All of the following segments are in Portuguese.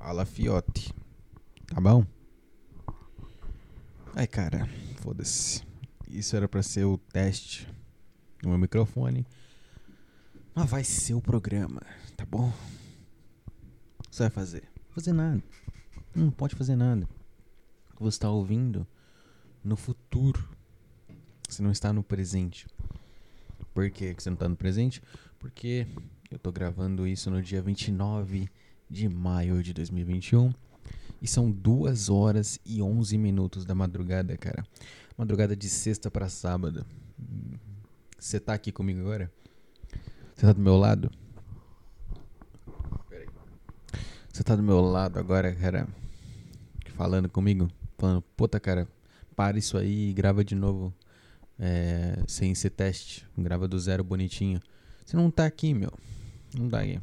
Fala, fiote. Tá bom? Ai, cara, foda-se. Isso era pra ser o teste no meu microfone. Mas vai ser o programa, tá bom? O que você vai fazer? Fazer nada. Não pode fazer nada. Você está ouvindo no futuro. Você não está no presente. Por que você não está no presente? Porque eu tô gravando isso no dia 29 de maio de 2021. E são 2 horas e 11 minutos da madrugada, cara. Madrugada de sexta para sábado. Você tá aqui comigo agora? Você tá do meu lado? Você tá do meu lado agora, cara? Falando comigo? Falando, puta, cara, para isso aí e grava de novo. É, sem ser teste. Grava do zero bonitinho. Você não tá aqui, meu. Não dá aí.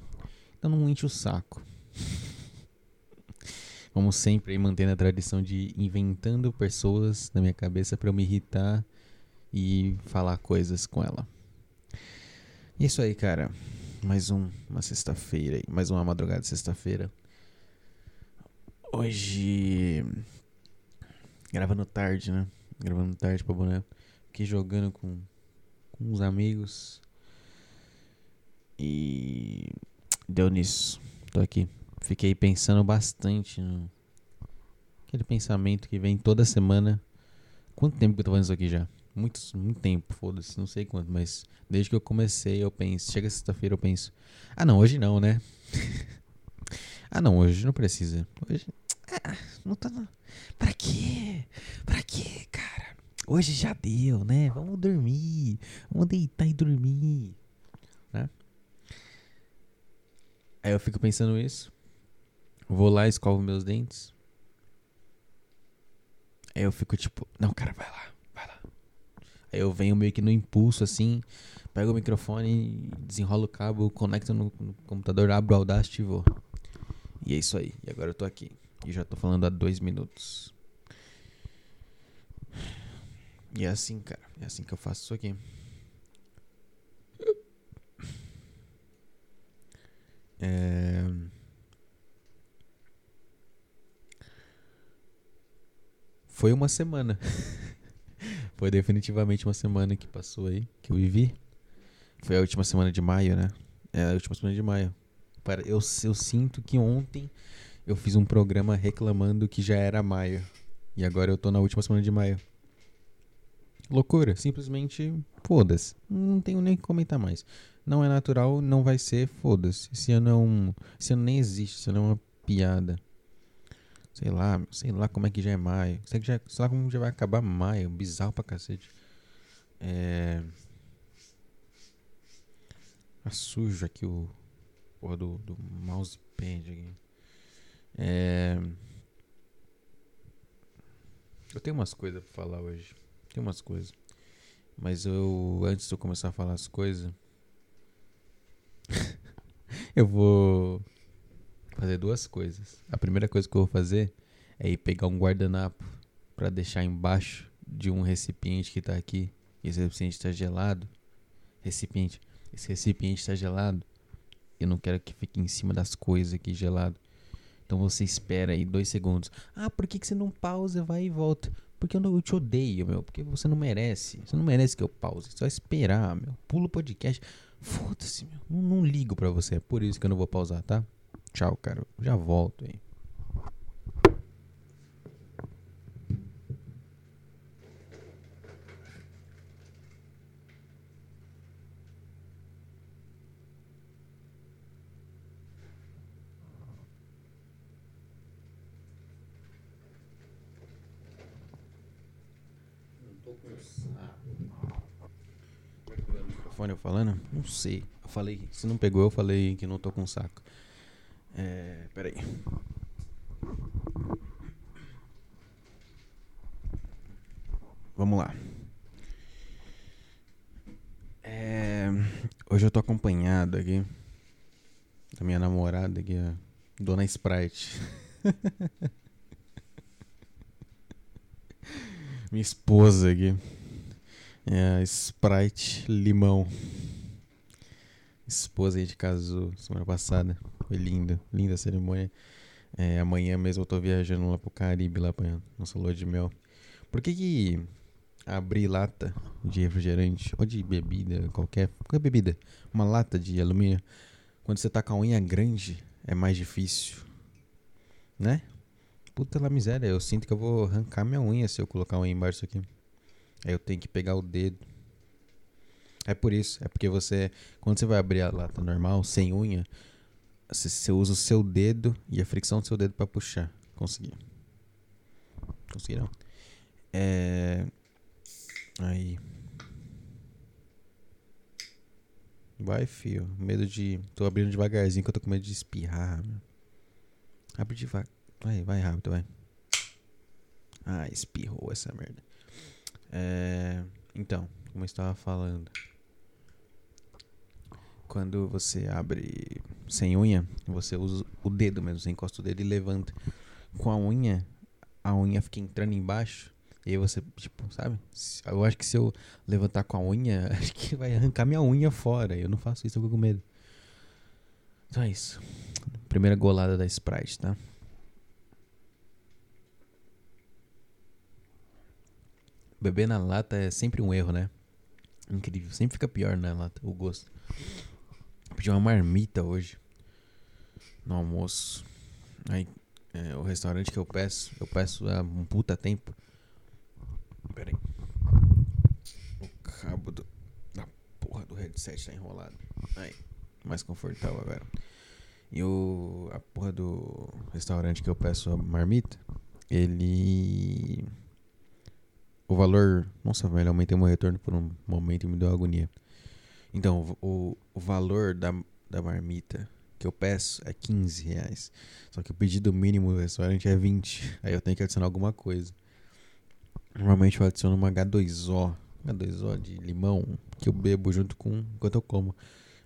Então não enche o saco. Como sempre, mantendo a tradição de inventando pessoas na minha cabeça para eu me irritar e falar coisas com ela. E é isso aí, cara. Mais um, uma sexta-feira. Mais uma madrugada de sexta-feira. Hoje. Gravando tarde, né? Gravando tarde pra boné. Fiquei jogando com, com uns amigos. E deu nisso. Tô aqui. Fiquei pensando bastante no aquele pensamento que vem toda semana. Quanto tempo que eu tô fazendo isso aqui já? Muito, muito tempo, foda-se, não sei quanto, mas desde que eu comecei eu penso, chega sexta-feira eu penso, ah não, hoje não, né? ah não, hoje não precisa. Hoje, ah, não tá, pra quê? Pra quê, cara? Hoje já deu, né? Vamos dormir, vamos deitar e dormir, né? Aí eu fico pensando isso. Vou lá, escovo meus dentes. Aí eu fico tipo, não, cara, vai lá, vai lá. Aí eu venho meio que no impulso assim, pego o microfone, desenrolo o cabo, conecto no, no computador, abro o Audacity e vou. E é isso aí. E agora eu tô aqui. E já tô falando há dois minutos. E é assim, cara. É assim que eu faço isso aqui. É... Foi uma semana. Foi definitivamente uma semana que passou aí, que eu vivi. Foi a última semana de maio, né? É a última semana de maio. Eu, eu sinto que ontem eu fiz um programa reclamando que já era maio. E agora eu tô na última semana de maio. Loucura, simplesmente foda-se. Não tenho nem que comentar mais. Não é natural, não vai ser, foda-se. Esse ano é um. Esse ano nem existe, esse ano é uma piada. Sei lá, sei lá como é que já é maio. Sei, que já, sei lá como já vai acabar maio. Bizarro pra cacete. É. Tá sujo aqui o. Porra do, do mousepad aqui. É. Eu tenho umas coisas pra falar hoje. Tem umas coisas. Mas eu. Antes de eu começar a falar as coisas. eu vou fazer duas coisas. A primeira coisa que eu vou fazer é ir pegar um guardanapo para deixar embaixo de um recipiente que tá aqui. Esse recipiente está gelado. Recipiente. Esse recipiente está gelado. Eu não quero que fique em cima das coisas aqui gelado. Então você espera aí dois segundos. Ah, por que, que você não pausa, vai e volta? Porque eu, não, eu te odeio, meu. Porque você não merece. Você não merece que eu pause. Você vai esperar, meu. Pula o podcast. Foda-se, meu. Não, não ligo pra você. É por isso que eu não vou pausar, tá? Tchau, cara. Já volto aí. microfone eu falando? Não sei. Eu falei, se não pegou, eu falei que não tô com saco. É, peraí. Vamos lá. É, hoje eu tô acompanhado aqui da minha namorada aqui, a Dona Sprite. minha esposa aqui. É Sprite Limão. Esposa aí de casou semana passada. Foi linda, linda a cerimônia. É, amanhã mesmo eu tô viajando lá pro Caribe, lá pra nossa lua de mel. Por que que abrir lata de refrigerante ou de bebida, qualquer, qualquer bebida, uma lata de alumínio, quando você tá com a unha grande, é mais difícil, né? Puta lá miséria, eu sinto que eu vou arrancar minha unha se eu colocar a unha embaixo aqui. Aí eu tenho que pegar o dedo. É por isso, é porque você, quando você vai abrir a lata normal, sem unha, você, você usa o seu dedo e a fricção do seu dedo para puxar. Consegui. Conseguiram? É. Aí. Vai, fio. Medo de. Tô abrindo devagarzinho que eu tô com medo de espirrar. Meu. Abre devagar. Vai, vai rápido, vai. Ah, espirrou essa merda. É. Então, como eu estava falando. Quando você abre sem unha, você usa o dedo mesmo. Você encosta o dedo e levanta. Com a unha, a unha fica entrando embaixo. E aí você, tipo, sabe? Eu acho que se eu levantar com a unha, acho que vai arrancar minha unha fora. Eu não faço isso, eu fico com medo. Então é isso. Primeira golada da Sprite, tá? Beber na lata é sempre um erro, né? Incrível. Sempre fica pior na lata, o gosto. Pedi uma marmita hoje. No almoço. Aí, é, o restaurante que eu peço, eu peço há um puta tempo. Pera aí. O cabo do, da porra do headset tá enrolado. Aí, mais confortável agora. E o, a porra do restaurante que eu peço a marmita, ele. O valor. Nossa, velho, aumentei meu retorno por um momento e me deu agonia. Então, o, o valor da, da marmita que eu peço é 15 reais. Só que o pedido mínimo do restaurante é 20. Aí eu tenho que adicionar alguma coisa. Normalmente eu adiciono uma H2O. H2O de limão que eu bebo junto com enquanto eu como.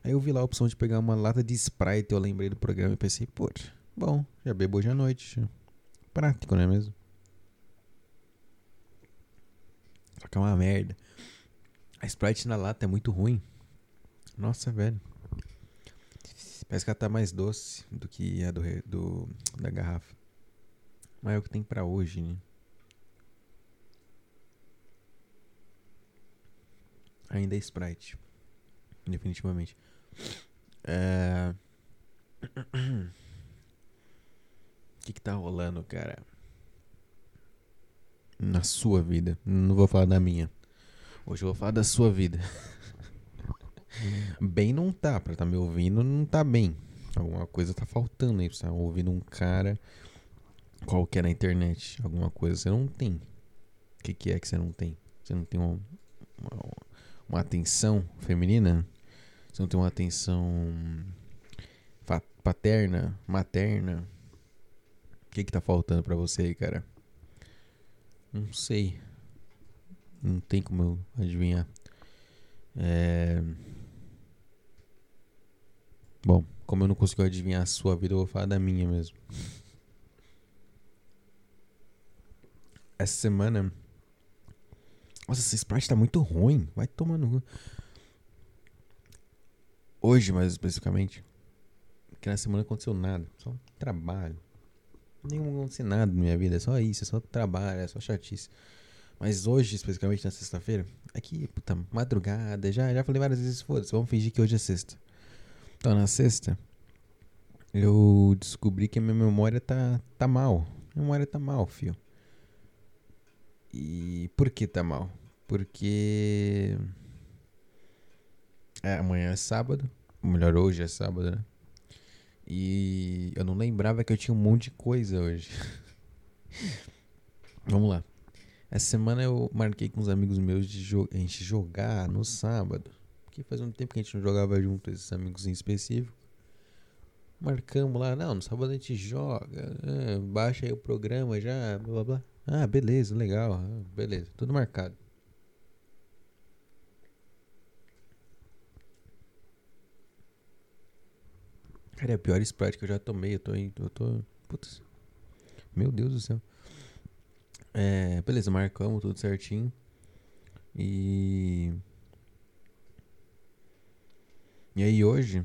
Aí eu vi lá a opção de pegar uma lata de Sprite. Eu lembrei do programa e pensei, pô, bom, já bebo hoje à noite. Prático, não é mesmo? Só que é uma merda. A Sprite na lata é muito ruim. Nossa, velho. Parece que ela tá mais doce do que a do, do da garrafa. Mas é o que tem pra hoje, né? Ainda é Sprite. Definitivamente. É... O que que tá rolando, cara? Na sua vida. Não vou falar da minha. Hoje eu vou falar da sua vida. Bem não tá, pra tá me ouvindo não tá bem. Alguma coisa tá faltando aí, você tá ouvindo um cara qualquer na internet. Alguma coisa você não tem. O que, que é que você não tem? Você não tem uma, uma, uma atenção feminina? Você não tem uma atenção paterna, materna? O que que tá faltando pra você aí, cara? Não sei. Não tem como eu adivinhar. É... Bom, como eu não consigo adivinhar a sua vida, eu vou falar da minha mesmo. Essa semana. Nossa, essa Sprite tá muito ruim. Vai tomando. Hoje, mais especificamente. Porque na semana aconteceu nada. Só trabalho. Nenhum aconteceu nada na minha vida. É só isso. É só trabalho. É só chatice. Mas hoje, especificamente na sexta-feira. Aqui, puta, madrugada. Já, já falei várias vezes. Foda-se. Vamos fingir que hoje é sexta. Então, na sexta, eu descobri que a minha memória tá, tá mal. Minha memória tá mal, fio. E por que tá mal? Porque. É, amanhã é sábado. Ou melhor, hoje é sábado, né? E eu não lembrava que eu tinha um monte de coisa hoje. Vamos lá. Essa semana eu marquei com uns amigos meus de jo a gente jogar no sábado. Porque faz um tempo que a gente não jogava junto, esses amigos em específico. Marcamos lá, não, no sábado a gente joga, é, baixa aí o programa já, blá blá blá. Ah, beleza, legal, ah, beleza, tudo marcado. Cara, é a pior Sprite que eu já tomei, eu tô, eu tô, putz, meu Deus do céu. É, beleza, marcamos tudo certinho. E e aí hoje,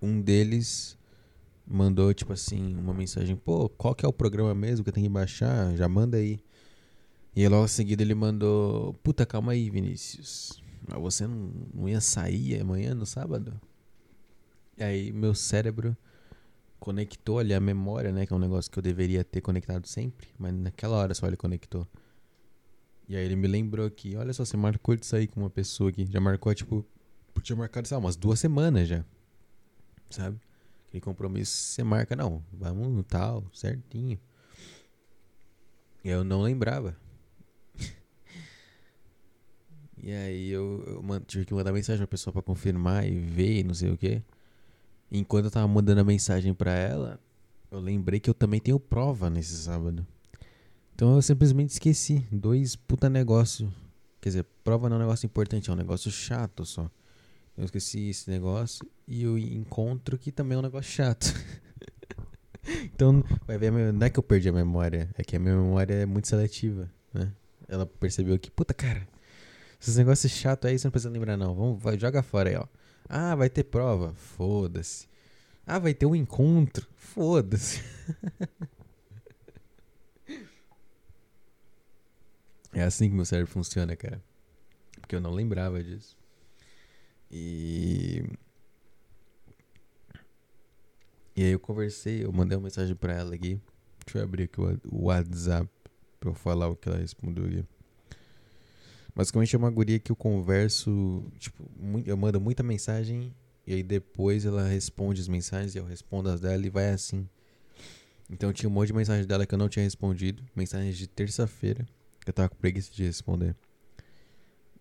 um deles mandou, tipo assim, uma mensagem: pô, qual que é o programa mesmo que eu tenho que baixar? Já manda aí. E aí, logo em seguida ele mandou: puta, calma aí, Vinícius. Mas você não, não ia sair amanhã no sábado? E aí, meu cérebro conectou ali a memória, né? Que é um negócio que eu deveria ter conectado sempre, mas naquela hora só ele conectou. E aí ele me lembrou que, olha só, você marcou de sair com uma pessoa aqui. Já marcou, tipo, tinha marcado, sei lá, umas duas semanas já. Sabe? Aquele compromisso você marca, não, vamos no tal, certinho. E eu não lembrava. e aí eu, eu tive que mandar mensagem pra pessoa pra confirmar e ver e não sei o que. Enquanto eu tava mandando a mensagem pra ela, eu lembrei que eu também tenho prova nesse sábado. Então eu simplesmente esqueci. Dois puta negócio. Quer dizer, prova não é um negócio importante, é um negócio chato só. Eu esqueci esse negócio e o encontro que também é um negócio chato. então, vai ver, não é que eu perdi a memória, é que a minha memória é muito seletiva, né? Ela percebeu que, puta cara, esses negócios chatos aí você não precisa lembrar não. Vamos, vai, joga fora aí, ó. Ah, vai ter prova. Foda-se. Ah, vai ter um encontro. Foda-se. É assim que meu cérebro funciona, cara. Porque eu não lembrava disso. E. E aí eu conversei, eu mandei uma mensagem pra ela aqui. Deixa eu abrir aqui o WhatsApp pra eu falar o que ela respondeu aqui. Basicamente é uma guria que eu converso, tipo, eu mando muita mensagem e aí depois ela responde as mensagens e eu respondo as dela e vai assim. Então tinha um monte de mensagem dela que eu não tinha respondido, mensagens de terça-feira. Eu tava com preguiça de responder.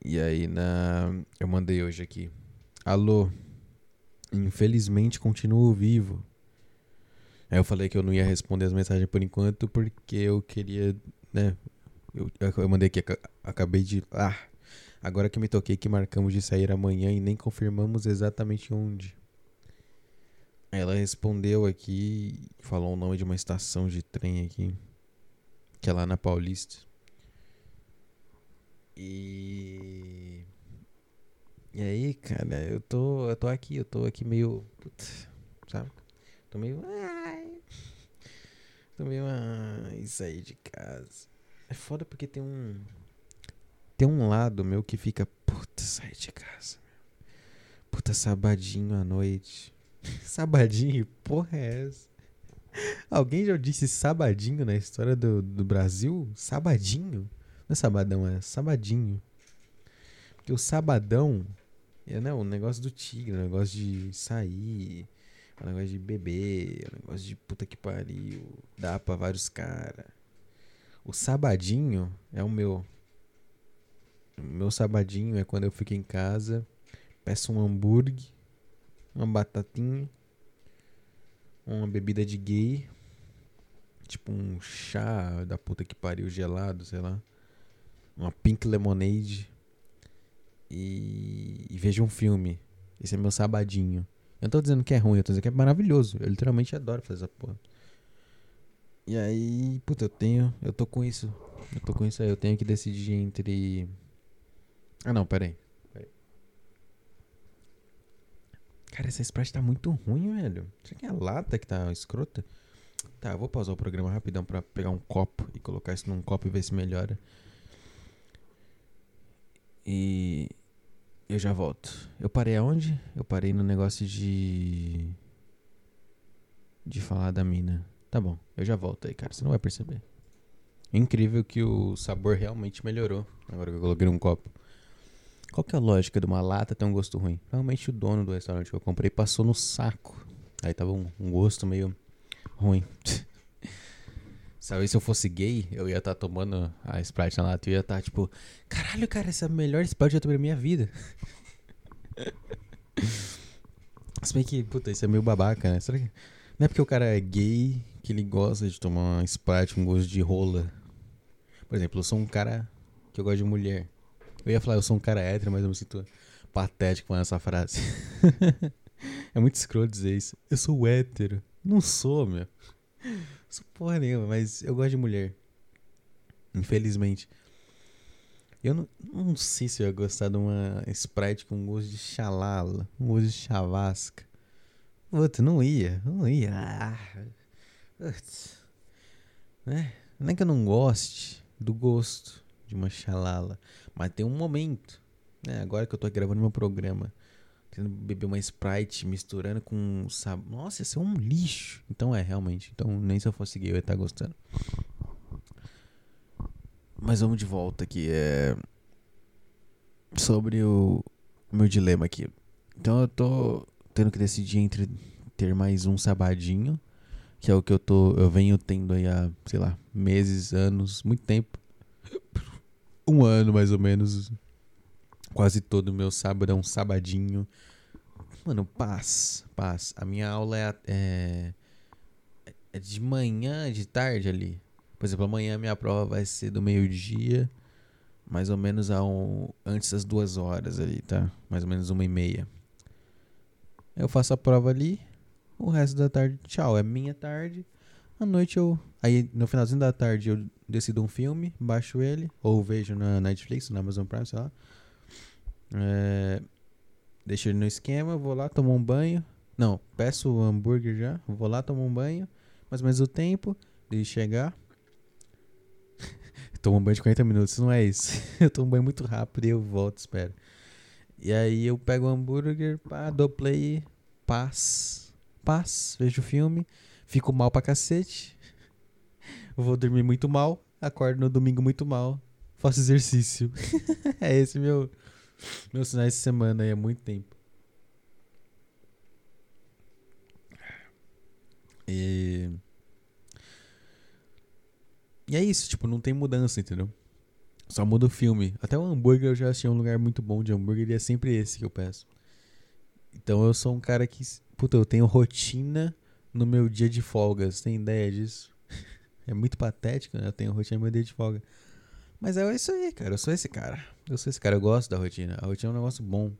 E aí na. Eu mandei hoje aqui. Alô. Infelizmente continuo vivo. Aí eu falei que eu não ia responder as mensagens por enquanto porque eu queria, né? Eu, eu mandei aqui, acabei de. Ah! Agora que me toquei que marcamos de sair amanhã e nem confirmamos exatamente onde. Ela respondeu aqui, falou o nome de uma estação de trem aqui, que é lá na Paulista. E. E aí, cara, eu tô, eu tô aqui, eu tô aqui meio. Putz, sabe? Tô meio. Ai, tô meio. Ai, sair de casa. É foda porque tem um. Tem um lado meu que fica. Puta, sair de casa. Puta, sabadinho à noite. sabadinho? Porra é essa? Alguém já disse sabadinho na história do, do Brasil? Sabadinho? Não é sabadão, é sabadinho. Porque o sabadão é né, o negócio do tigre, o negócio de sair, o negócio de beber, o negócio de puta que pariu, dá pra vários caras. O sabadinho é o meu. O meu sabadinho é quando eu fico em casa, peço um hambúrguer, uma batatinha, uma bebida de gay, tipo um chá da puta que pariu gelado, sei lá uma pink lemonade e, e vejo um filme. Esse é meu sabadinho. Eu não tô dizendo que é ruim, eu tô dizendo que é maravilhoso. Eu literalmente adoro fazer essa porra. E aí, puta, eu tenho. Eu tô com isso. Eu tô com isso aí. Eu tenho que decidir entre. Ah não, pera aí. Cara, essa Sprite tá muito ruim, velho. Será que é a lata que tá escrota? Tá, eu vou pausar o programa rapidão pra pegar um copo e colocar isso num copo e ver se melhora. E eu já volto. Eu parei aonde? Eu parei no negócio de. De falar da mina. Tá bom, eu já volto aí, cara. Você não vai perceber. Incrível que o sabor realmente melhorou. Agora que eu coloquei um copo. Qual que é a lógica de uma lata ter um gosto ruim? Realmente o dono do restaurante que eu comprei passou no saco. Aí tava um, um gosto meio ruim. Sabe, se eu fosse gay, eu ia estar tá tomando a Sprite na lata e ia estar tá, tipo, caralho, cara, essa é a melhor Sprite que eu tomei na minha vida. Se bem que, puta, isso é meio babaca, né? Será que... Não é porque o cara é gay que ele gosta de tomar uma Sprite com gosto de rola. Por exemplo, eu sou um cara que eu gosto de mulher. Eu ia falar, eu sou um cara hétero, mas eu me sinto patético com essa frase. é muito escroto dizer isso. Eu sou hétero. Não sou, meu. Sou porra nenhuma, mas eu gosto de mulher. Infelizmente. Eu não, não sei se eu ia gostar de uma Sprite com gosto de xalala, um gosto de chavasca. Puta, não ia, não ia. Ah, né? Não é que eu não goste do gosto de uma xalala, mas tem um momento, né? Agora que eu tô gravando meu programa, tendo beber uma Sprite misturando com sabor. Nossa, ia ser um lixo. Então é, realmente. Então nem se eu fosse gay eu ia estar gostando. Mas vamos de volta aqui. É... Sobre o meu dilema aqui. Então eu tô tendo que decidir entre ter mais um sabadinho, que é o que eu tô, eu venho tendo aí há, sei lá, meses, anos, muito tempo. Um ano mais ou menos. Quase todo meu sábado é um sabadinho. Mano, paz, paz. A minha aula é, é, é de manhã, de tarde ali. Por exemplo, amanhã minha prova vai ser do meio-dia, mais ou menos ao, antes das duas horas ali, tá? Mais ou menos uma e meia. Eu faço a prova ali, o resto da tarde, tchau, é minha tarde. À noite eu. Aí no finalzinho da tarde eu decido um filme, baixo ele, ou vejo na Netflix, na Amazon Prime, sei lá. É, deixo ele no esquema, vou lá, tomo um banho. Não, peço o hambúrguer já, vou lá, tomo um banho. Mais ou menos o tempo de chegar. tomo um banho de 40 minutos, não é isso. eu tomo um banho muito rápido e eu volto, espero. E aí eu pego o hambúrguer, pá, dou play, paz, paz, vejo o filme, fico mal pra cacete. Vou dormir muito mal, acordo no domingo muito mal, faço exercício. é esse meu meus sinais de semana aí há muito tempo. E E é isso, tipo, não tem mudança, entendeu? Só muda o filme. Até o hambúrguer eu já achei um lugar muito bom de hambúrguer e é sempre esse que eu peço. Então eu sou um cara que. Puta, eu tenho rotina no meu dia de folga. Você tem ideia disso? é muito patético, né? Eu tenho rotina no meu dia de folga. Mas é isso aí, cara. Eu sou esse cara. Eu sou esse cara. Eu gosto da rotina. A rotina é um negócio bom.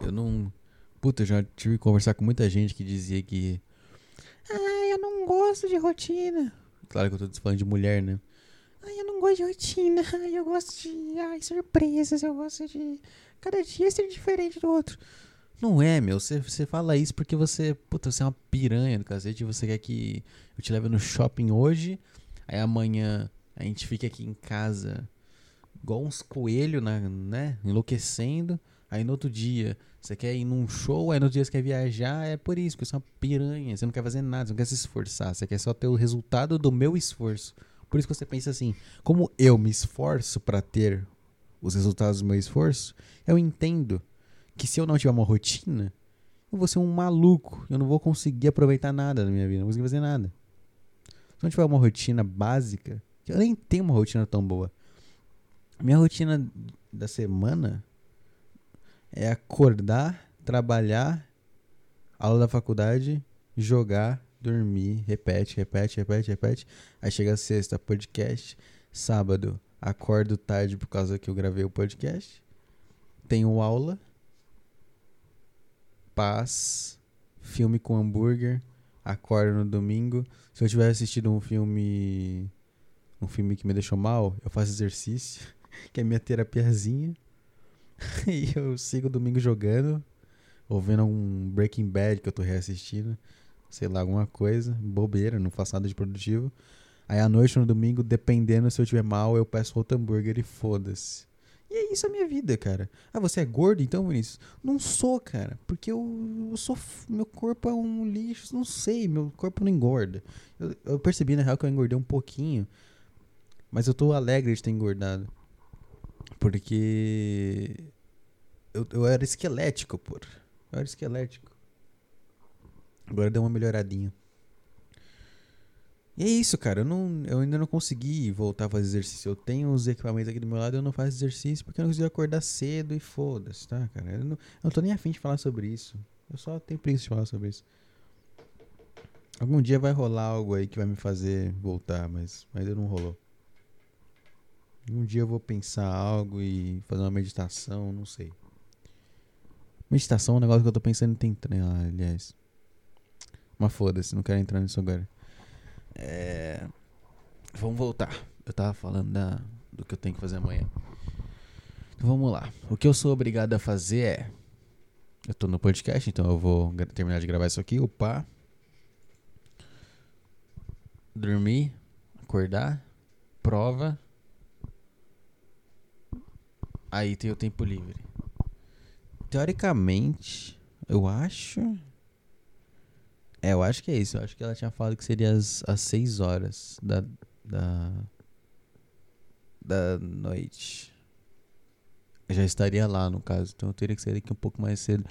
Eu não. Puta, eu já tive que conversar com muita gente que dizia que. Ah, eu não gosto de rotina. Claro que eu tô falando de mulher, né? Ai, eu não gosto de rotina. Ai, eu gosto de ai, surpresas. Eu gosto de. Cada dia ser diferente do outro. Não é, meu. Você, você fala isso porque você. Puta, você é uma piranha do cacete. Você quer que eu te leve no shopping hoje. Aí amanhã a gente fica aqui em casa igual uns coelhos, né? Enlouquecendo. Aí no outro dia você quer ir num show, aí no outro dia você quer viajar. É por isso, porque você é uma piranha. Você não quer fazer nada, você não quer se esforçar. Você quer só ter o resultado do meu esforço. Por isso que você pensa assim: como eu me esforço para ter os resultados do meu esforço, eu entendo que se eu não tiver uma rotina, eu vou ser um maluco. Eu não vou conseguir aproveitar nada da minha vida, não vou conseguir fazer nada. Se eu não tiver uma rotina básica, eu nem tenho uma rotina tão boa. Minha rotina da semana é acordar, trabalhar, aula da faculdade, jogar, dormir, repete, repete, repete, repete. Aí chega sexta, podcast. Sábado, acordo tarde por causa que eu gravei o podcast. Tenho aula. Paz. Filme com hambúrguer. Acordo no domingo. Se eu tiver assistido um filme. Um filme que me deixou mal, eu faço exercício, que é minha terapiazinha. e eu sigo domingo jogando. Ouvindo um Breaking Bad que eu tô reassistindo sei lá, alguma coisa, bobeira, não faço nada de produtivo. Aí à noite, no domingo, dependendo se eu tiver mal, eu peço outro hambúrguer e foda-se. E é isso a minha vida, cara. Ah, você é gordo então, Vinícius? Não sou, cara. Porque eu, eu sou. Meu corpo é um lixo. Não sei, meu corpo não engorda. Eu, eu, percebi, na real, que eu engordei um pouquinho. Mas eu tô alegre de ter engordado. Porque. Eu, eu era esquelético, pô. Eu era esquelético. Agora deu uma melhoradinha. E é isso, cara. Eu, não, eu ainda não consegui voltar a fazer exercício. Eu tenho os equipamentos aqui do meu lado eu não faço exercício porque eu não consigo acordar cedo e foda-se, tá, cara? Eu não, eu não tô nem afim de falar sobre isso. Eu só tenho preguiça de falar sobre isso. Algum dia vai rolar algo aí que vai me fazer voltar, mas ainda não rolou. Um dia eu vou pensar algo e fazer uma meditação, não sei. Meditação é um negócio que eu tô pensando em tentar, aliás. Mas foda-se, não quero entrar nisso agora. É... Vamos voltar. Eu tava falando da... do que eu tenho que fazer amanhã. Então vamos lá. O que eu sou obrigado a fazer é. Eu tô no podcast, então eu vou terminar de gravar isso aqui, upar. Dormir, acordar, prova. Aí tem o tempo livre. Teoricamente, eu acho. É, eu acho que é isso. Eu acho que ela tinha falado que seria às, às 6 horas da, da. da noite. Eu já estaria lá, no caso. Então eu teria que sair daqui um pouco mais cedo.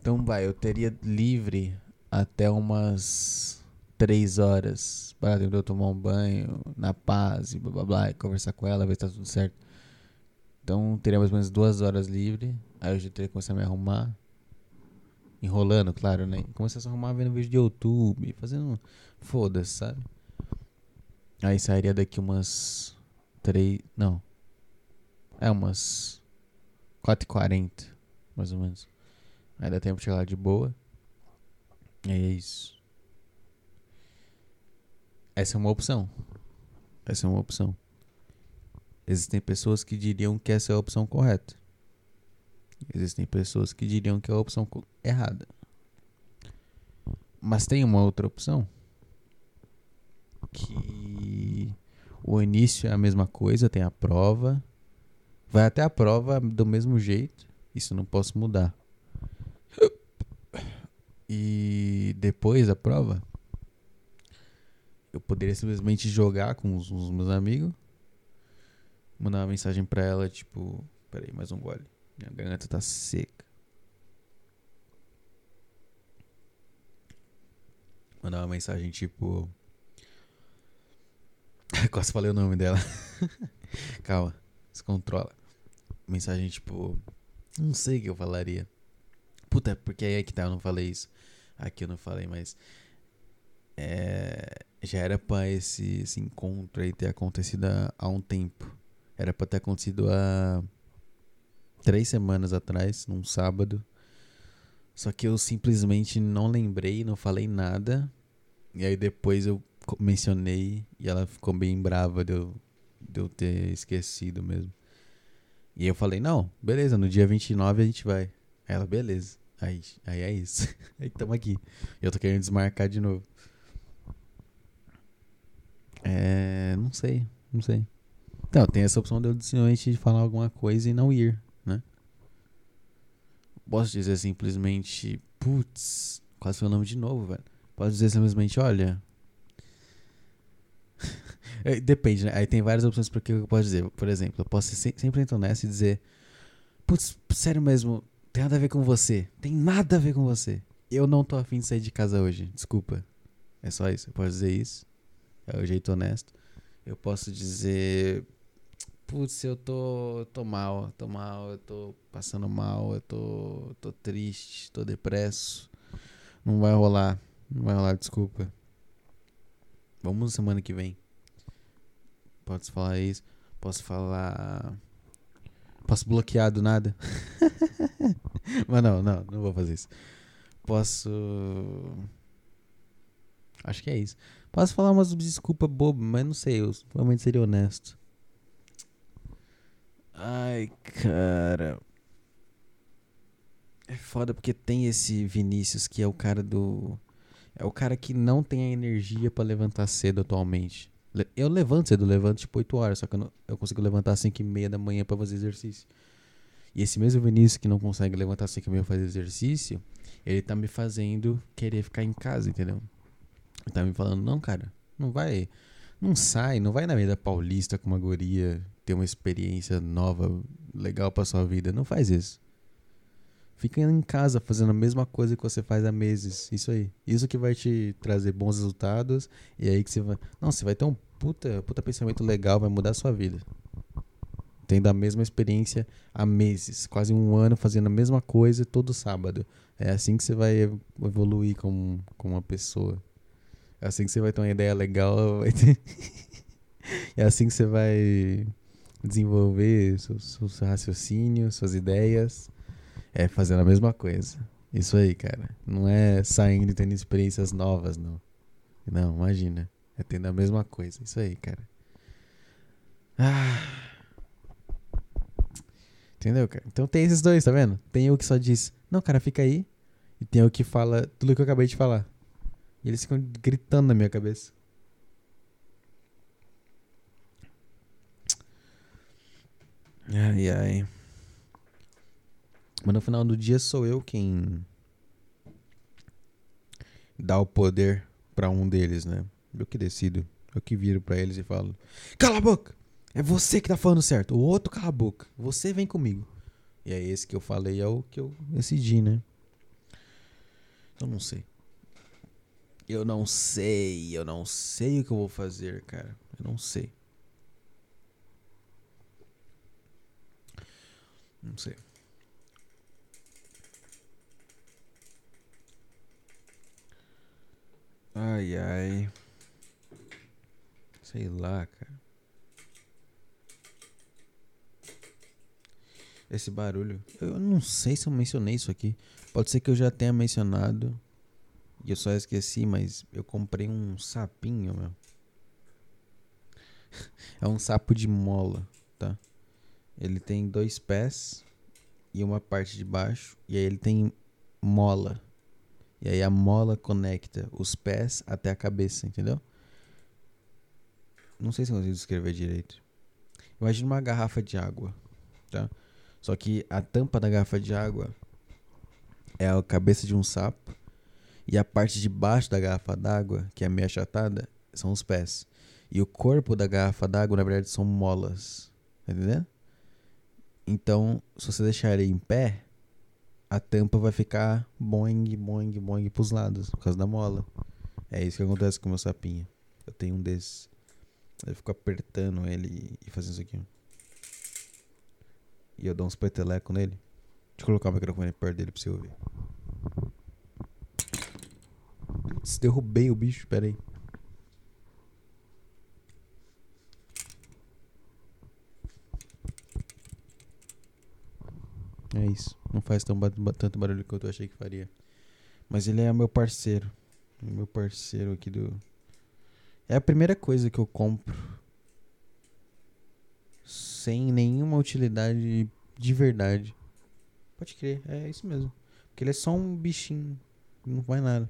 Então vai, eu teria livre até umas 3 horas. Para eu tomar um banho na paz e blá blá blá. E conversar com ela, ver se tá tudo certo. Então teria mais ou menos duas horas livre. Aí eu já teria que começar a me arrumar. Enrolando, claro, né? Começar a se arrumar vendo vídeo de YouTube, fazendo. Foda-se, sabe? Aí sairia daqui umas. Três. Não. É umas. 4h40, mais ou menos. Aí dá tempo de chegar lá de boa. E é isso. Essa é uma opção. Essa é uma opção. Existem pessoas que diriam que essa é a opção correta. Existem pessoas que diriam que é a opção errada. Mas tem uma outra opção que o início é a mesma coisa, tem a prova, vai até a prova do mesmo jeito, isso não posso mudar. E depois da prova, eu poderia simplesmente jogar com os, os meus amigos, mandar uma mensagem pra ela, tipo, peraí, mais um gole. Minha garganta tá seca. Mandar uma mensagem tipo. Quase falei o nome dela. Calma, se controla. Mensagem tipo. Não sei o que eu falaria. Puta, porque aí é que tá, eu não falei isso. Aqui eu não falei, mas. É, já era pra esse, esse encontro aí ter acontecido há um tempo. Era pra ter acontecido há três semanas atrás, num sábado. Só que eu simplesmente não lembrei, não falei nada. E aí depois eu mencionei e ela ficou bem brava de eu, de eu ter esquecido mesmo. E eu falei, não, beleza, no dia 29 a gente vai. Aí ela, beleza. Aí, aí é isso. aí tamo aqui. Eu tô querendo desmarcar de novo. É. Não sei, não sei. Então, tem essa opção de eu simplesmente falar alguma coisa e não ir, né? Posso dizer simplesmente, putz, quase foi o nome de novo, velho. Posso dizer simplesmente, olha. É, Depende, né? Aí tem várias opções para que eu posso dizer. Por exemplo, eu posso ser se- sempre entrar nessa e dizer, putz, sério mesmo, tem nada a ver com você. Tem nada a ver com você. Eu não tô afim de sair de casa hoje, desculpa. É só isso, eu posso dizer isso. É o jeito honesto. Eu posso dizer, putz, eu tô, tô mal, tô mal, eu tô passando mal, eu tô, tô triste, tô depresso. Não vai rolar, não vai rolar, desculpa. Vamos semana que vem. Posso falar isso? Posso falar. Posso bloquear do nada? Mas não, não, não vou fazer isso. Posso. Acho que é isso. Posso falar umas desculpas bobas, mas não sei, eu realmente seria honesto. Ai, cara. É foda porque tem esse Vinícius que é o cara do. É o cara que não tem a energia pra levantar cedo atualmente. Eu levanto cedo, levanto tipo 8 horas, só que eu, não- eu consigo levantar às 5 e meia da manhã pra fazer exercício. E esse mesmo Vinícius que não consegue levantar às 5 e meia pra fazer exercício, ele tá me fazendo querer ficar em casa, entendeu? Ele tá me falando, não, cara, não vai. Não sai, não vai na Avenida Paulista com uma guria ter uma experiência nova, legal pra sua vida. Não faz isso. Fica em casa fazendo a mesma coisa que você faz há meses. Isso aí. Isso que vai te trazer bons resultados. E aí que você vai. Não, você vai ter um puta, puta pensamento legal, vai mudar a sua vida. Tendo a mesma experiência há meses, quase um ano fazendo a mesma coisa todo sábado. É assim que você vai ev- evoluir como, como uma pessoa. É assim que você vai ter uma ideia legal. ter- é assim que você vai desenvolver seus raciocínios, suas ideias. É fazendo a mesma coisa. Isso aí, cara. Não é saindo e tendo experiências novas, não. Não, imagina. É tendo a mesma coisa. Isso aí, cara. Ah. Entendeu, cara? Então tem esses dois, tá vendo? Tem o que só diz, não, cara, fica aí. E tem o que fala tudo que eu acabei de falar. E eles ficam gritando na minha cabeça. Ai, ai. Mas no final do dia sou eu quem dá o poder pra um deles, né? Eu que decido. Eu que viro pra eles e falo: Cala a boca! É você que tá falando certo. O outro cala a boca. Você vem comigo. E aí esse que eu falei é o que eu decidi, né? Eu não sei. Eu não sei. Eu não sei o que eu vou fazer, cara. Eu não sei. Não sei. Ai, ai. Sei lá, cara. Esse barulho. Eu não sei se eu mencionei isso aqui. Pode ser que eu já tenha mencionado. E eu só esqueci, mas eu comprei um sapinho, meu. é um sapo de mola, tá? Ele tem dois pés e uma parte de baixo. E aí ele tem mola. E aí a mola conecta os pés até a cabeça, entendeu? Não sei se eu consigo descrever direito. Imagina uma garrafa de água, tá? Só que a tampa da garrafa de água é a cabeça de um sapo e a parte de baixo da garrafa d'água, que é meio achatada, são os pés. E o corpo da garrafa d'água, na verdade, são molas. Tá entendendo? Então, se você deixar ele em pé, a tampa vai ficar boing, boing, boing pros lados, por causa da mola. É isso que acontece com o meu sapinho. Eu tenho um desses. Eu fico apertando ele e fazendo isso aqui. E eu dou uns petelecos nele. Deixa eu colocar o microfone perto dele pra você ouvir. Putz, derrubei o bicho, pera aí. É isso. Não faz tão tanto barulho quanto eu achei que faria. Mas ele é meu parceiro. Meu parceiro aqui do. É a primeira coisa que eu compro. Sem nenhuma utilidade de verdade. Pode crer, é isso mesmo. Porque ele é só um bichinho. Não vai nada.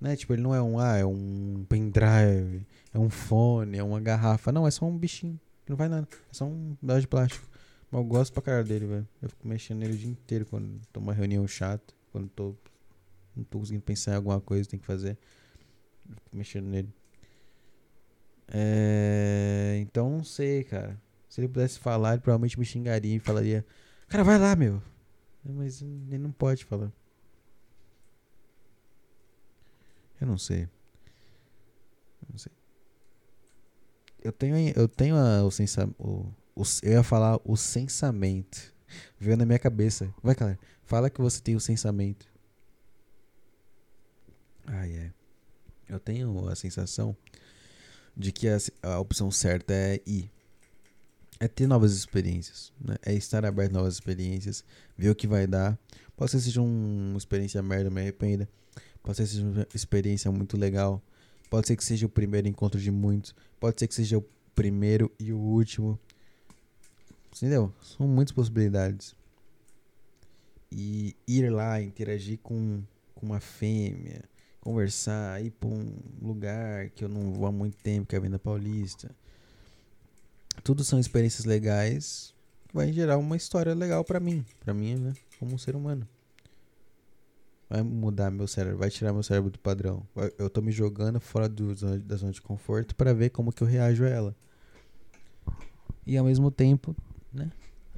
Né? Tipo, ele não é um. Ah, é um pendrive. É um fone. É uma garrafa. Não, é só um bichinho. Não vai nada. É só um pedaço de plástico. Mas eu gosto pra caralho dele, velho. Eu fico mexendo nele o dia inteiro quando tô uma reunião chata. Quando tô. Não tô conseguindo pensar em alguma coisa tem que fazer. Eu fico mexendo nele. É. Então não sei, cara. Se ele pudesse falar, ele provavelmente me xingaria e falaria: Cara, vai lá, meu. Mas ele não pode falar. Eu não sei. Eu não sei. Eu tenho, eu tenho a, o, sensa, o, eu ia falar o sensamento. Veio na minha cabeça. Vai, cara. Fala que você tem o sensamento. Ah, é. Eu tenho a sensação de que a, a opção certa é ir. É ter novas experiências. Né? É estar aberto a novas experiências. Ver o que vai dar. Pode ser que seja uma experiência merda, me arrependa. Pode ser que seja uma experiência muito legal. Pode ser que seja o primeiro encontro de muitos. Pode ser que seja o primeiro e o último. Entendeu? São muitas possibilidades. E ir lá, interagir com, com uma fêmea, conversar, ir pra um lugar que eu não vou há muito tempo, que é a Venda Paulista. Tudo são experiências legais que vai gerar uma história legal para mim, para mim, né, como um ser humano. Vai mudar meu cérebro, vai tirar meu cérebro do padrão. Eu tô me jogando fora do, da zona de conforto para ver como que eu reajo a ela. E ao mesmo tempo, né?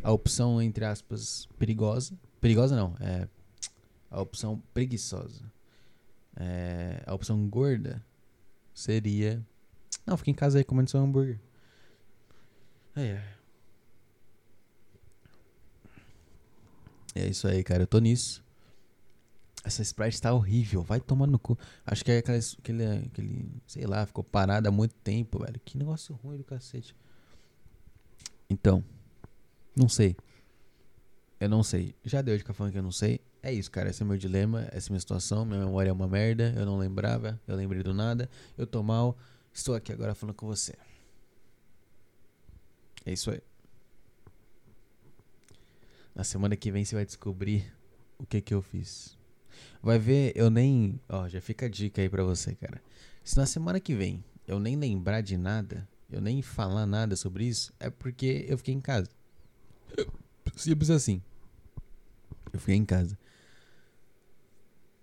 A opção, entre aspas, perigosa. Perigosa não, é a opção preguiçosa. É, a opção gorda seria. Não, fica em casa aí comendo seu hambúrguer. É. É isso aí, cara. Eu tô nisso. Essa Sprite tá horrível. Vai tomar no cu. Acho que é aquele, aquele, aquele. Sei lá, ficou parado há muito tempo, velho. Que negócio ruim do cacete. Então. Não sei. Eu não sei. Já deu de falando que eu não sei. É isso, cara. Esse é meu dilema. Essa é minha situação. Minha memória é uma merda. Eu não lembrava. Eu lembrei do nada. Eu tô mal. Estou aqui agora falando com você. É isso aí. Na semana que vem você vai descobrir o que que eu fiz. Vai ver, eu nem. Ó, já fica a dica aí pra você, cara. Se na semana que vem eu nem lembrar de nada, eu nem falar nada sobre isso, é porque eu fiquei em casa. Simples assim. Eu fiquei em casa.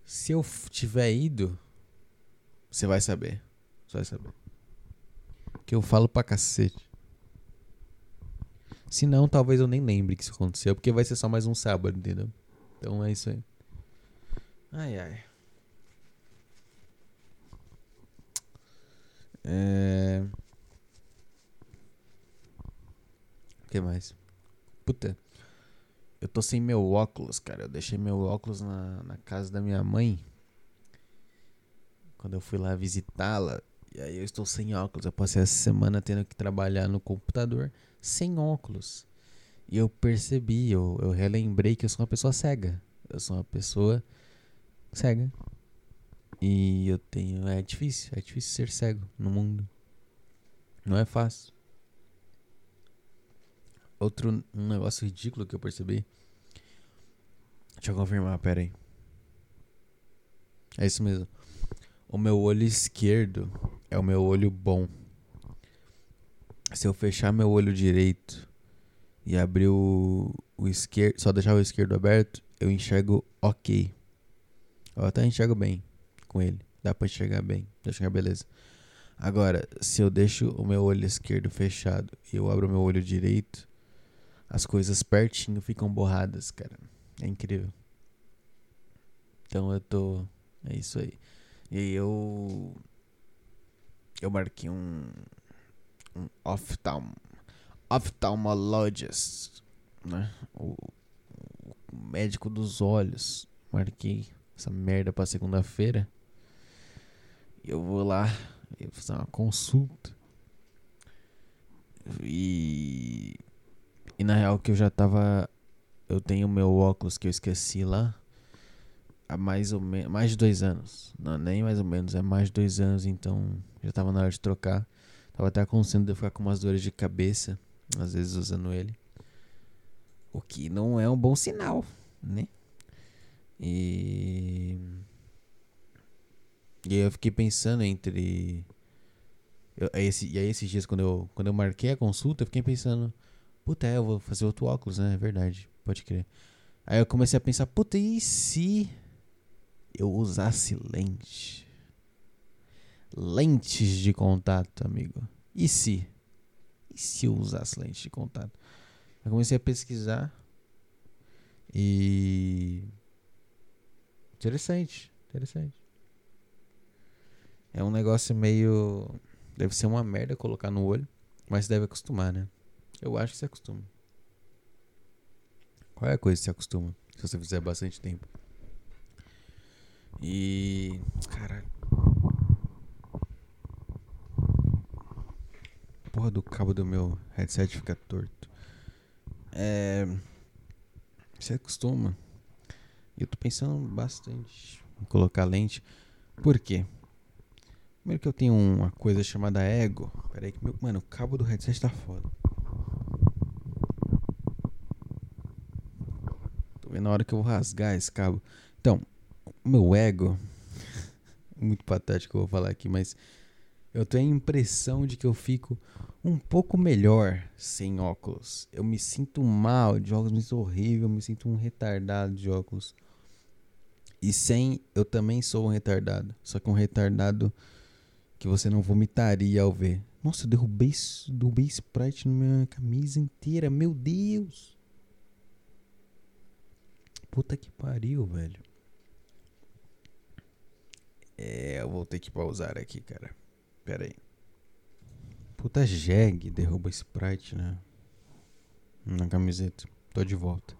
Se eu tiver ido, você vai saber. Você vai saber. Que eu falo pra cacete. Se não, talvez eu nem lembre que isso aconteceu, porque vai ser só mais um sábado, entendeu? Então é isso aí. Ai, ai. É... O que mais? Puta. Eu tô sem meu óculos, cara. Eu deixei meu óculos na, na casa da minha mãe. Quando eu fui lá visitá-la. E aí eu estou sem óculos. Eu passei essa semana tendo que trabalhar no computador sem óculos. E eu percebi, eu, eu relembrei que eu sou uma pessoa cega. Eu sou uma pessoa cega. E eu tenho. É difícil, é difícil ser cego no mundo. Não é fácil. Outro um negócio ridículo que eu percebi. Deixa eu confirmar, pera aí. É isso mesmo. O meu olho esquerdo é o meu olho bom. Se eu fechar meu olho direito e abrir o, o esquerdo, só deixar o esquerdo aberto, eu enxergo ok. Eu até enxergo bem com ele. Dá pra enxergar bem. Dá pra enxergar beleza. Agora, se eu deixo o meu olho esquerdo fechado e eu abro o meu olho direito, as coisas pertinho ficam borradas, cara. É incrível. Então eu tô. É isso aí. E eu. Eu marquei um. Um oftalm, oftalmologist, né? O, o médico dos olhos. Marquei essa merda pra segunda-feira. Eu vou lá. Eu vou fazer uma consulta. E. E na real que eu já tava. Eu tenho meu óculos que eu esqueci lá. Há mais ou menos. Mais de dois anos. Não, nem mais ou menos, é mais de dois anos, então já tava na hora de trocar. Tava até acontecendo de eu ficar com umas dores de cabeça. Às vezes usando ele. O que não é um bom sinal, né? E. E aí eu fiquei pensando entre. Eu, esse, e aí esses dias quando eu, quando eu marquei a consulta, eu fiquei pensando. Puta, é, eu vou fazer outro óculos, né? É verdade, pode crer. Aí eu comecei a pensar, puta, e se eu usasse lente? Lentes de contato, amigo. E se? E se eu usasse lente de contato? Eu comecei a pesquisar. E. Interessante, interessante. É um negócio meio. Deve ser uma merda colocar no olho, mas deve acostumar, né? Eu acho que se acostuma. Qual é a coisa que se acostuma? Se você fizer bastante tempo. E. Caralho. Porra do cabo do meu headset fica torto. É. Se acostuma. Eu tô pensando bastante em colocar lente. Por quê? Primeiro que eu tenho uma coisa chamada ego. Pera aí que meu. Mano, o cabo do headset tá foda. Tô vendo a hora que eu vou rasgar esse cabo. Então, o meu ego. muito patético que eu vou falar aqui, mas. Eu tenho a impressão de que eu fico um pouco melhor sem óculos. Eu me sinto mal de óculos, me sinto horrível, me sinto um retardado de óculos. E sem, eu também sou um retardado. Só que um retardado que você não vomitaria ao ver. Nossa, eu derrubei, derrubei Sprite na minha camisa inteira. Meu Deus! Puta que pariu, velho. É, eu vou ter que pausar aqui, cara. Pera aí. Puta jegue, derruba Sprite, né? Na camiseta. Tô de volta.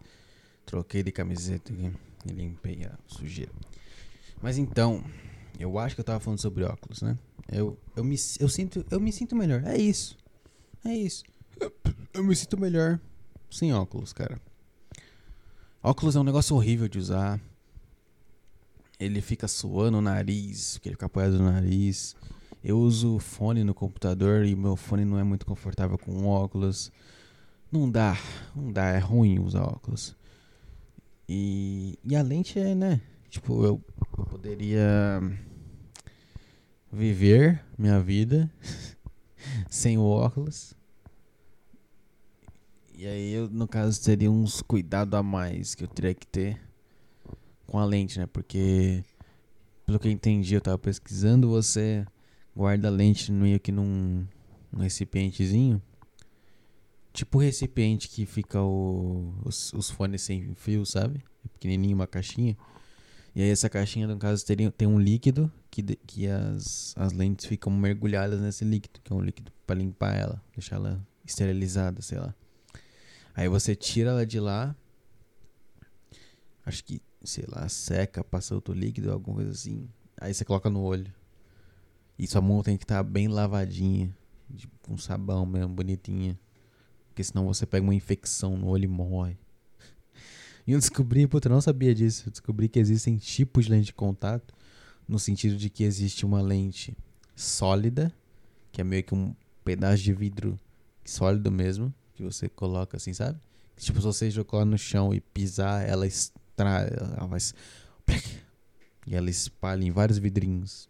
Troquei de camiseta aqui e limpei a sujeira. Mas então, eu acho que eu tava falando sobre óculos, né? Eu, eu, me, eu, sinto, eu me sinto melhor. É isso. É isso. Eu, me sinto melhor sem óculos, cara. Óculos é um negócio horrível de usar. Ele fica suando o nariz, porque ele fica apoiado no nariz. Eu uso fone no computador e meu fone não é muito confortável com óculos. Não dá, não dá, é ruim usar óculos. E, e a lente é, né? Tipo, eu, poderia viver minha vida sem o óculos. E aí, eu, no caso, teria uns cuidados a mais que eu teria que ter com a lente, né? Porque, pelo que eu entendi, eu tava pesquisando, você guarda a lente meio que num, num recipientezinho. Tipo o recipiente que fica o, os, os fones sem fio, sabe? É pequenininho, uma caixinha. E aí essa caixinha, no caso, teria, tem um líquido que, que as, as lentes ficam mergulhadas nesse líquido, que é um líquido para limpar ela, deixar ela esterilizada, sei lá. Aí você tira ela de lá, acho que, sei lá, seca, passa outro líquido, alguma coisa assim. Aí você coloca no olho. E sua mão tem que estar tá bem lavadinha, com sabão mesmo, bonitinha. Porque senão você pega uma infecção no olho e morre. E eu descobri, puta, eu não sabia disso. Eu descobri que existem tipos de lente de contato, no sentido de que existe uma lente sólida, que é meio que um pedaço de vidro sólido mesmo, que você coloca assim, sabe? Tipo, se você jogar no chão e pisar, ela extrai, ela vai e ela espalha em vários vidrinhos.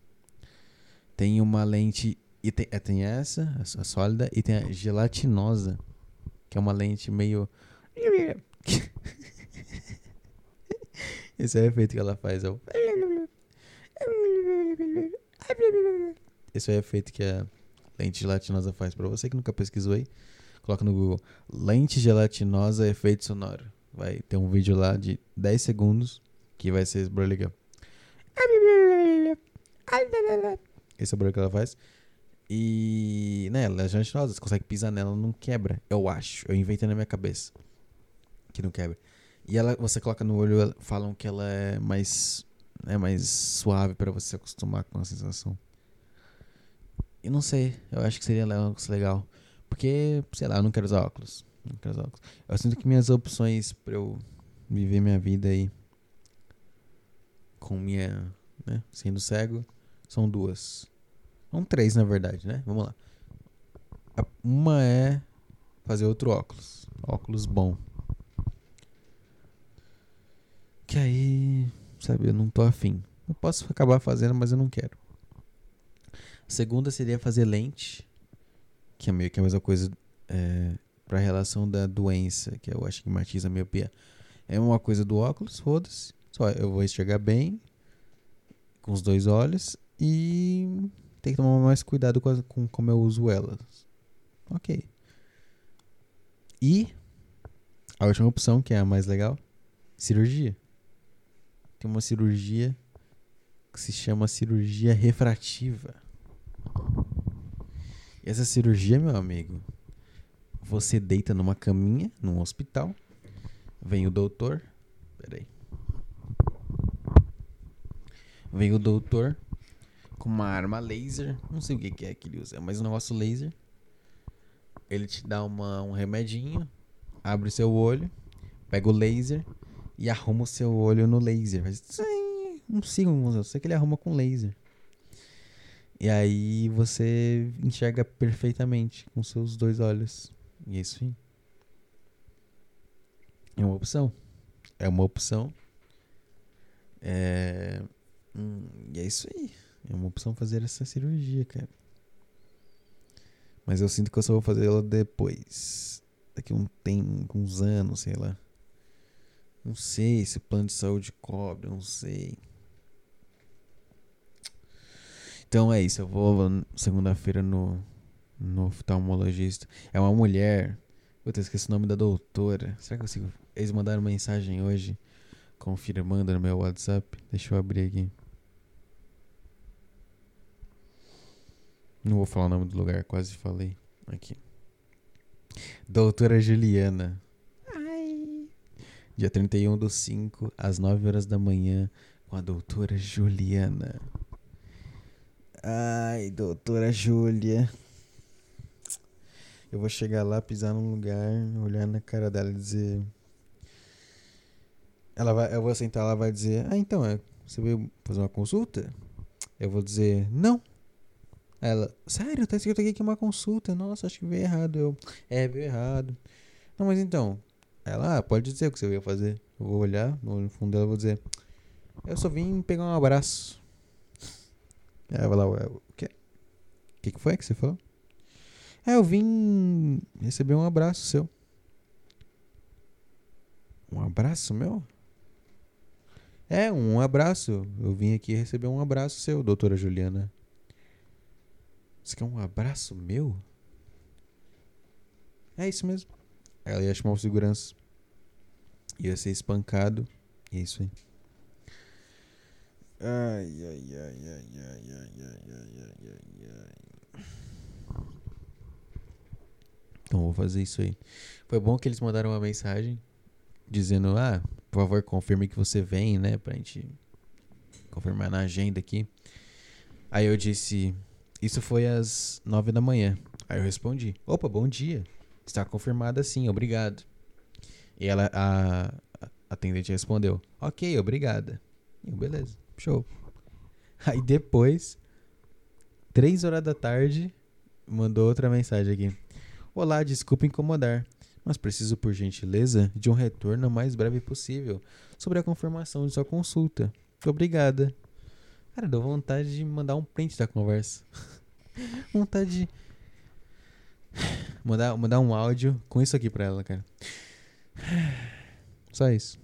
Tem uma lente e tem, é, tem essa, a sólida, e tem a gelatinosa, que é uma lente meio Esse é o efeito que ela faz. É o... Esse é o efeito que a lente gelatinosa faz. Pra você que nunca pesquisou aí, coloca no Google lente gelatinosa efeito sonoro. Vai ter um vídeo lá de 10 segundos que vai ser esse barulho. Esse é o barulho que ela faz. E, né, ela é gelatinosa, você consegue pisar nela, não quebra. Eu acho. Eu inventei na minha cabeça que não quebra. E ela, você coloca no olho, falam que ela é mais, é mais suave para você acostumar com a sensação. E não sei, eu acho que seria legal. Porque, sei lá, eu não quero usar óculos. Não quero usar óculos. Eu sinto que minhas opções pra eu viver minha vida aí com minha, né, sendo cego, são duas. São três, na verdade, né? Vamos lá. Uma é fazer outro óculos. Óculos bom. Que aí, sabe, eu não tô afim. Eu posso acabar fazendo, mas eu não quero. A segunda seria fazer lente, que é meio que a mesma coisa é, para a relação da doença, que eu acho que matiza a miopia. É uma coisa do óculos, foda-se. Só eu vou enxergar bem com os dois olhos e tem que tomar mais cuidado com, com como eu uso elas. Ok. E a última opção, que é a mais legal, cirurgia tem uma cirurgia que se chama cirurgia refrativa. E essa cirurgia, meu amigo, você deita numa caminha, num hospital, vem o doutor, peraí, vem o doutor com uma arma laser, não sei o que, que é que ele usa, mas um negócio laser. Ele te dá uma, um remedinho, abre o seu olho, pega o laser e arruma o seu olho no laser. Faz um segundo, eu sei que ele arruma com laser. E aí você enxerga perfeitamente com seus dois olhos. E é isso aí. É uma opção. É uma opção. É... Hum, e é isso aí. É uma opção fazer essa cirurgia, cara. Mas eu sinto que eu só vou fazer ela depois. Daqui um tempo, uns anos, sei lá. Não sei se o plano de saúde cobre, não sei. Então é isso, eu vou segunda-feira no, no oftalmologista. É uma mulher. Puta, esqueci o nome da doutora. Será que eu consigo. Eles mandaram mensagem hoje confirmando no meu WhatsApp. Deixa eu abrir aqui. Não vou falar o nome do lugar, quase falei. Aqui. Doutora Juliana dia 31 do 5, às 9 horas da manhã, com a doutora Juliana. Ai, doutora Júlia. Eu vou chegar lá, pisar num lugar, olhar na cara dela e dizer. Ela vai, eu vou sentar lá, vai dizer: Ah, então, é, você veio fazer uma consulta? Eu vou dizer: Não. Ela, sério, tá escrito aqui que é uma consulta. Nossa, acho que veio errado. Eu, é, veio errado. Não, mas então, ela, ah, pode dizer o que você veio fazer. Eu vou olhar no fundo dela e vou dizer: Eu só vim pegar um abraço. Ela vai lá: O quê? O que, que foi que você falou? É, eu vim receber um abraço seu. Um abraço meu? É, um abraço. Eu vim aqui receber um abraço seu, doutora Juliana. Você quer um abraço meu? É isso mesmo. Ela ia chamar o segurança. Ia ser espancado. E é isso aí. Ai, ai, ai, ai, ai, ai, ai, ai, ai, ai, ai. Então vou fazer isso aí. Foi bom que eles mandaram uma mensagem dizendo: Ah, por favor, confirme que você vem, né? Pra gente confirmar na agenda aqui. Aí eu disse: Isso foi às nove da manhã. Aí eu respondi: Opa, bom dia. Está confirmada sim, obrigado. E ela, a, a atendente respondeu: Ok, obrigada. Eu, beleza, show. Aí depois, três horas da tarde, mandou outra mensagem aqui. Olá, desculpa incomodar mas preciso, por gentileza, de um retorno o mais breve possível sobre a confirmação de sua consulta. Obrigada. Cara, deu vontade de mandar um print da conversa. vontade de. Mandar, mandar um áudio com isso aqui pra ela, cara. Só isso.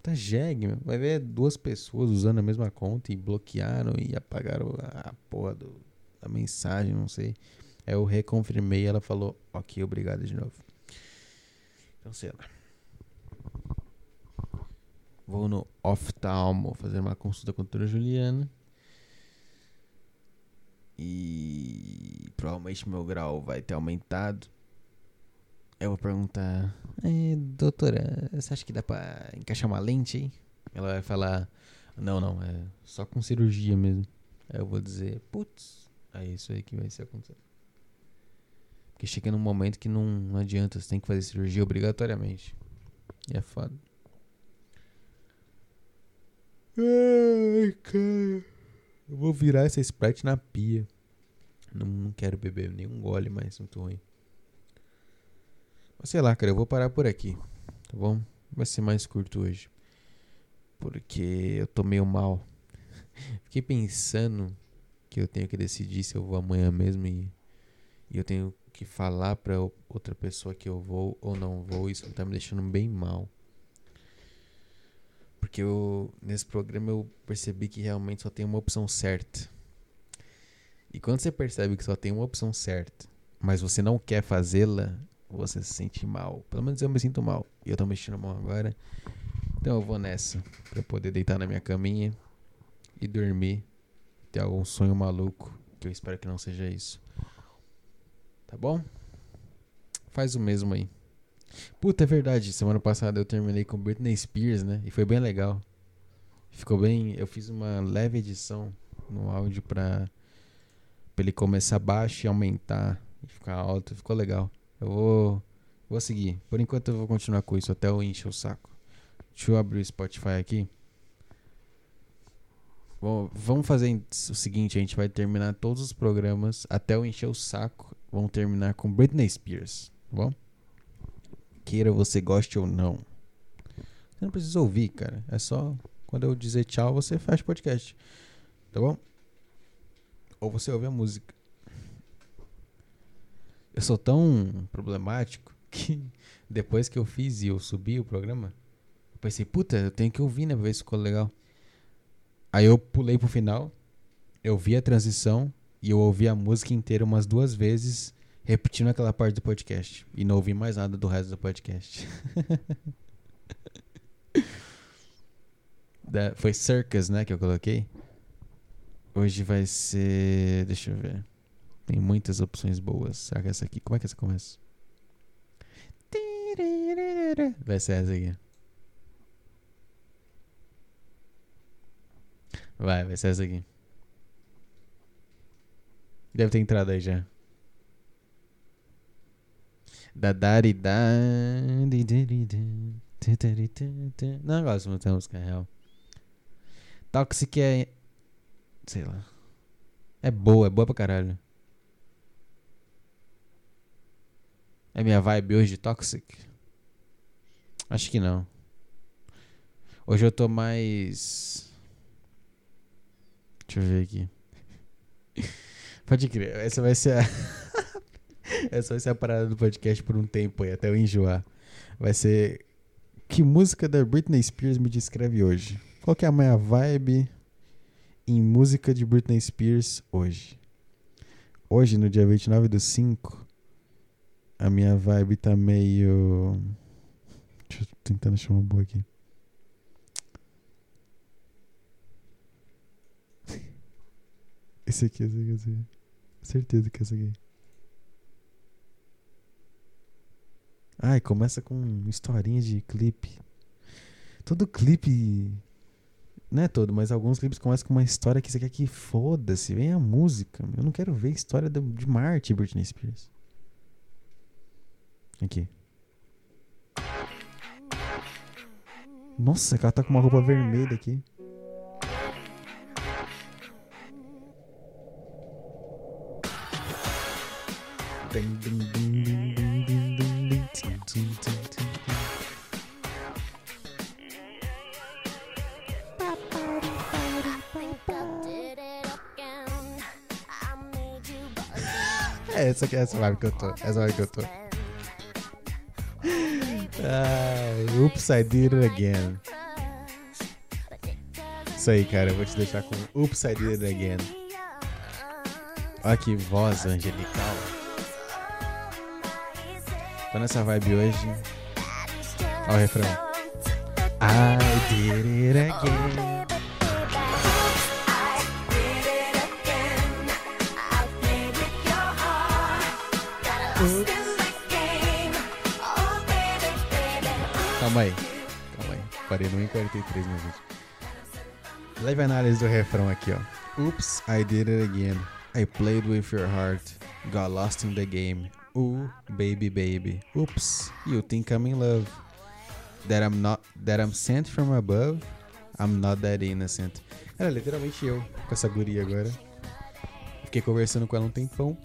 Tá jegue, meu. Vai ver duas pessoas usando a mesma conta e bloquearam e apagaram a porra do, da mensagem, não sei. Aí eu reconfirmei ela falou, ok, obrigado de novo. Cancela. Vou no oftalmo fazer uma consulta com a doutora Juliana. E provavelmente meu grau vai ter aumentado. Eu vou perguntar, doutora, você acha que dá pra encaixar uma lente aí? Ela vai falar, não, não, é só com cirurgia mesmo. Aí eu vou dizer, putz, é isso aí que vai ser acontecer. Porque chega num momento que não, não adianta, você tem que fazer cirurgia obrigatoriamente. E é foda. Ai, cara. Eu vou virar essa Sprite na pia. Não, não quero beber nenhum gole mais, muito ruim. Mas sei lá, cara, eu vou parar por aqui. Tá bom? Vai ser mais curto hoje. Porque eu tô meio mal. Fiquei pensando que eu tenho que decidir se eu vou amanhã mesmo e, e eu tenho que falar para outra pessoa que eu vou ou não vou, isso tá me deixando bem mal. Porque eu, nesse programa eu percebi que realmente só tem uma opção certa. E quando você percebe que só tem uma opção certa, mas você não quer fazê-la, você se sente mal. Pelo menos eu me sinto mal. E eu tô mexendo mal agora. Então eu vou nessa. Pra poder deitar na minha caminha e dormir. Ter algum sonho maluco. Que eu espero que não seja isso. Tá bom? Faz o mesmo aí. Puta, é verdade. Semana passada eu terminei com Britney Spears, né? E foi bem legal. Ficou bem. Eu fiz uma leve edição no áudio pra, pra ele começar baixo e aumentar e ficar alto. Ficou legal. Eu vou. Vou seguir. Por enquanto eu vou continuar com isso até eu encher o saco. Deixa eu abrir o Spotify aqui. Bom, vamos fazer o seguinte: a gente vai terminar todos os programas até eu encher o saco vamos terminar com Britney Spears, tá bom? Queira você goste ou não. Você não precisa ouvir, cara. É só quando eu dizer tchau, você o podcast. Tá bom? Ou você ouve a música. Eu sou tão problemático que depois que eu fiz e eu subi o programa, eu pensei, puta, eu tenho que ouvir, né? Pra ver se ficou legal. Aí eu pulei pro final, eu vi a transição e eu ouvi a música inteira umas duas vezes, repetindo aquela parte do podcast. E não ouvi mais nada do resto do podcast. da, foi Circus, né, que eu coloquei. Hoje vai ser. Deixa eu ver. Tem muitas opções boas. Será que essa aqui? Como é que essa começa? Vai ser essa aqui. Vai, vai ser essa aqui. Deve ter entrado aí já. Da dari da. Não gosto muito da música real. Toxic é. Sei lá. É boa, é boa pra caralho. É minha vibe hoje, Toxic? Acho que não. Hoje eu tô mais. Deixa eu ver aqui. Pode crer, essa vai ser a. essa vai ser a parada do podcast por um tempo aí, até eu enjoar. Vai ser. Que música da Britney Spears me descreve hoje? Qual que é a minha vibe em música de Britney Spears hoje? Hoje, no dia 29 do 5, a minha vibe tá meio. Deixa eu tentando achar uma boa aqui. Esse aqui, esse aqui, esse aqui. Certeza que é esse aqui. Ai, começa com historinha de clipe. Todo clipe. Não é todo, mas alguns clipes começam com uma história que você quer que foda-se. Vem a música. Eu não quero ver história de Marte, Britney Spears. Aqui. Nossa, ela tá com uma roupa vermelha aqui. É, essa aqui é essa vibe que eu tô. Essa vibe que eu tô. Ah, oops, I did it again. Isso aí, cara. Eu vou te deixar com Oops, I did it again. Olha que voz angelical. Nessa vibe hoje. Olha o refrão. I did it again. Calma aí. Calma aí. Parei no 1,43 meu vídeo. Leve análise do refrão aqui, ó. Oops, I did it again. I played with your heart. Got lost in the game. Ooh, baby, baby. Oops, you think I'm in love. That I'm not that I'm sent from above. I'm not that innocent. Era literalmente eu com essa guria agora. Fiquei conversando com ela um tempão.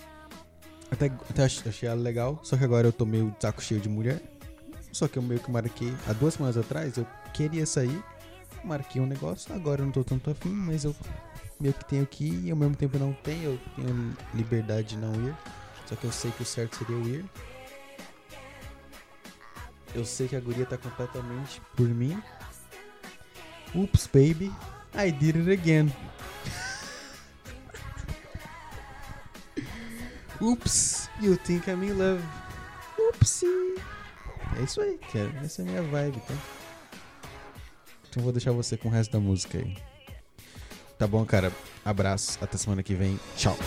Até, até achei ela legal, só que agora eu tô meio de saco cheio de mulher. Só que eu meio que marquei há duas semanas atrás, eu queria sair, marquei um negócio, agora eu não tô tanto afim, mas eu meio que tenho que ir e ao mesmo tempo não tenho, eu tenho liberdade de não ir. Só que eu sei que o certo seria eu ir. Eu sei que a guria tá completamente por mim. Oops, baby. I did it again. Oops, you think I'm in love. Oopsie. É isso aí, cara. Essa é a minha vibe, tá? Então vou deixar você com o resto da música aí. Tá bom, cara? Abraço. Até semana que vem. Tchau.